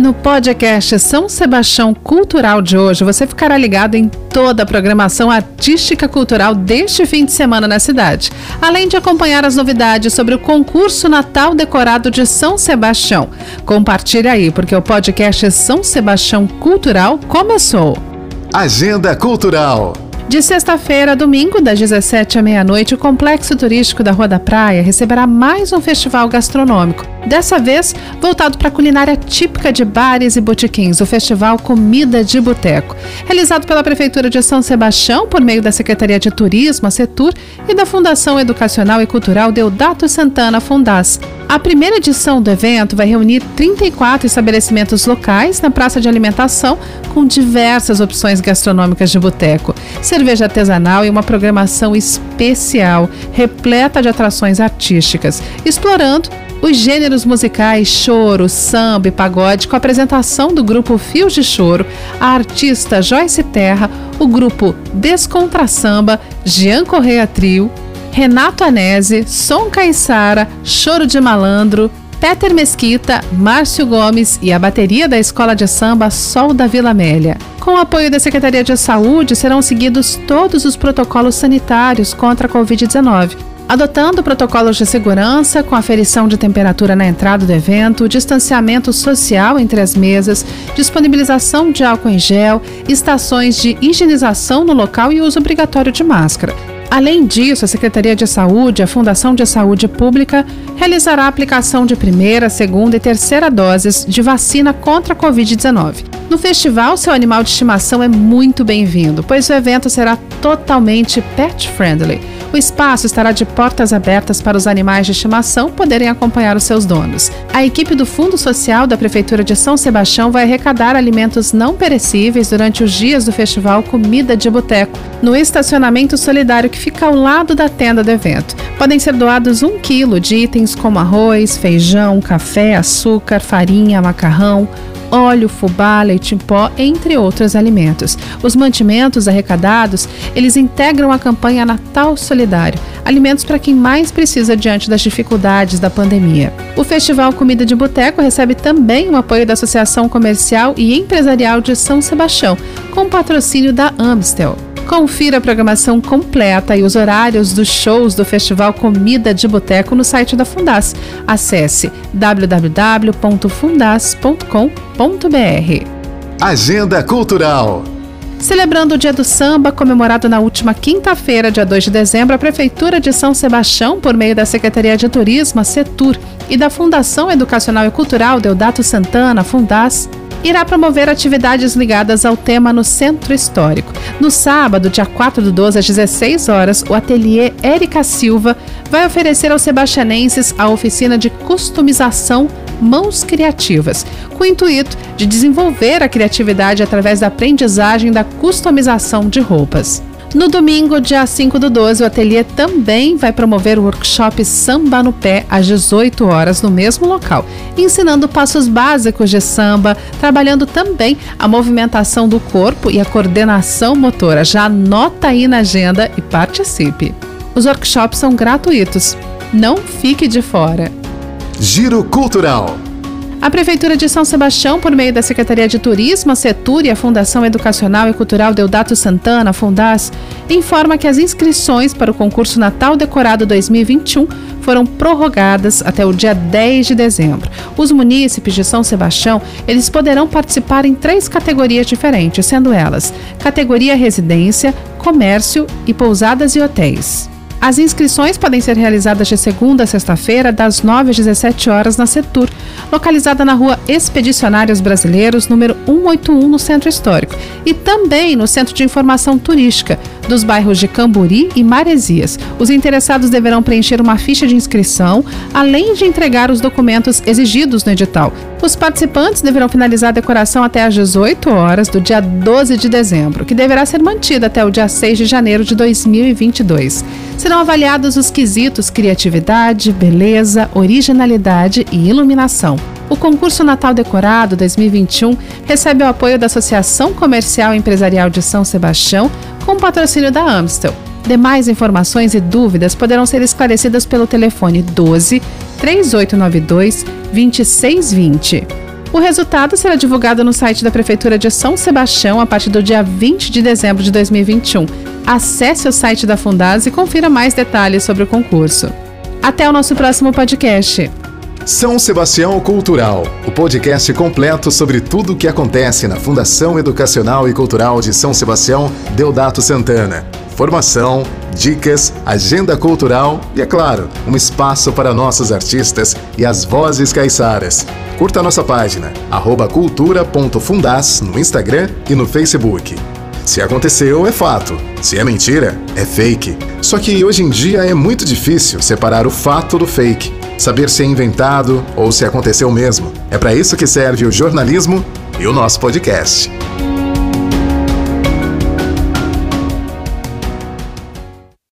No podcast São Sebastião Cultural de hoje, você ficará ligado em toda a programação artística cultural deste fim de semana na cidade, além de acompanhar as novidades sobre o concurso Natal Decorado de São Sebastião. Compartilhe aí, porque o podcast São Sebastião Cultural começou. Agenda Cultural. De sexta-feira a domingo, das 17 à meia-noite, o Complexo Turístico da Rua da Praia receberá mais um festival gastronômico. Dessa vez, voltado para a culinária típica de bares e botequins, o Festival Comida de Boteco. Realizado pela Prefeitura de São Sebastião, por meio da Secretaria de Turismo, a Setur, e da Fundação Educacional e Cultural Deodato Santana Fundas. A primeira edição do evento vai reunir 34 estabelecimentos locais na praça de alimentação, com diversas opções gastronômicas de boteco, cerveja artesanal e uma programação especial, repleta de atrações artísticas, explorando os gêneros musicais choro, samba e pagode, com a apresentação do grupo Fios de Choro, a artista Joyce Terra, o grupo Descontra Samba, Jean Correia Trio, Renato Anese, Som Caiçara, Choro de Malandro, Peter Mesquita, Márcio Gomes e a bateria da Escola de Samba Sol da Vila Amélia. Com o apoio da Secretaria de Saúde, serão seguidos todos os protocolos sanitários contra a Covid-19, adotando protocolos de segurança com aferição de temperatura na entrada do evento, distanciamento social entre as mesas, disponibilização de álcool em gel, estações de higienização no local e uso obrigatório de máscara. Além disso, a Secretaria de Saúde, a Fundação de Saúde Pública, realizará a aplicação de primeira, segunda e terceira doses de vacina contra a Covid-19. No festival, seu animal de estimação é muito bem-vindo, pois o evento será totalmente pet friendly. O espaço estará de portas abertas para os animais de estimação poderem acompanhar os seus donos. A equipe do Fundo Social da Prefeitura de São Sebastião vai arrecadar alimentos não perecíveis durante os dias do festival Comida de Boteco, no estacionamento solidário que fica ao lado da tenda do evento. Podem ser doados um quilo de itens como arroz, feijão, café, açúcar, farinha, macarrão, óleo, fubá, leite em pó, entre outros alimentos. Os mantimentos arrecadados, eles integram a campanha Natal Solidário, alimentos para quem mais precisa diante das dificuldades da pandemia. O Festival Comida de Boteco recebe também o apoio da Associação Comercial e Empresarial de São Sebastião, com patrocínio da Amstel. Confira a programação completa e os horários dos shows do Festival Comida de Boteco no site da Fundas. Acesse www.fundas.com.br. Agenda Cultural. Celebrando o Dia do Samba, comemorado na última quinta-feira, dia 2 de dezembro, a Prefeitura de São Sebastião, por meio da Secretaria de Turismo, a CETUR, e da Fundação Educacional e Cultural Deodato Santana, Fundas, irá promover atividades ligadas ao tema no Centro Histórico. No sábado, dia 4 do 12, às 16 horas, o ateliê Érica Silva vai oferecer aos sebastianenses a oficina de customização Mãos Criativas, com o intuito de desenvolver a criatividade através da aprendizagem da customização de roupas. No domingo, dia 5 do 12, o ateliê também vai promover o workshop Samba no Pé às 18 horas no mesmo local, ensinando passos básicos de samba, trabalhando também a movimentação do corpo e a coordenação motora. Já anota aí na agenda e participe. Os workshops são gratuitos. Não fique de fora. Giro Cultural. A Prefeitura de São Sebastião, por meio da Secretaria de Turismo, a Setur e a Fundação Educacional e Cultural Deodato Santana, Fundas, informa que as inscrições para o concurso Natal Decorado 2021 foram prorrogadas até o dia 10 de dezembro. Os munícipes de São Sebastião, eles poderão participar em três categorias diferentes, sendo elas: categoria residência, comércio e pousadas e hotéis. As inscrições podem ser realizadas de segunda a sexta-feira, das 9 às 17 horas, na Setur, localizada na rua Expedicionários Brasileiros, número 181, no Centro Histórico, e também no Centro de Informação Turística, dos bairros de Camburi e Maresias. Os interessados deverão preencher uma ficha de inscrição, além de entregar os documentos exigidos no edital. Os participantes deverão finalizar a decoração até às 18 horas do dia 12 de dezembro, que deverá ser mantida até o dia 6 de janeiro de 2022. Serão avaliados os quesitos criatividade, beleza, originalidade e iluminação. O concurso Natal Decorado 2021 recebe o apoio da Associação Comercial e Empresarial de São Sebastião, com patrocínio da Amstel. Demais informações e dúvidas poderão ser esclarecidas pelo telefone 12 3892 2620. O resultado será divulgado no site da Prefeitura de São Sebastião a partir do dia 20 de dezembro de 2021. Acesse o site da Fundaz e confira mais detalhes sobre o concurso. Até o nosso próximo podcast. São Sebastião Cultural, o podcast completo sobre tudo o que acontece na Fundação Educacional e Cultural de São Sebastião Deodato Santana. Formação, dicas, agenda cultural e, é claro, um espaço para nossos artistas e as vozes caiçaras. Curta nossa página, cultura.fundas no Instagram e no Facebook. Se aconteceu, é fato. Se é mentira, é fake. Só que hoje em dia é muito difícil separar o fato do fake, saber se é inventado ou se aconteceu mesmo. É para isso que serve o jornalismo e o nosso podcast.